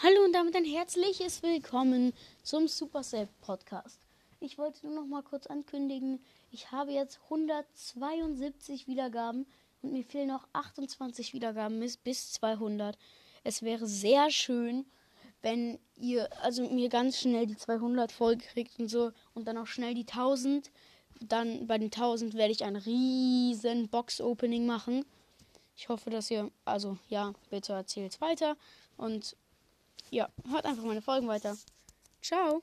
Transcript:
Hallo und damit ein herzliches Willkommen zum Supercell Podcast. Ich wollte nur noch mal kurz ankündigen, ich habe jetzt 172 Wiedergaben und mir fehlen noch 28 Wiedergaben bis, bis 200. Es wäre sehr schön, wenn ihr also mir ganz schnell die 200 voll kriegt und so und dann auch schnell die 1000. Dann bei den 1000 werde ich ein riesen Box Opening machen. Ich hoffe, dass ihr also ja, bitte erzählt weiter und ja, hört einfach meine Folgen weiter. Ciao.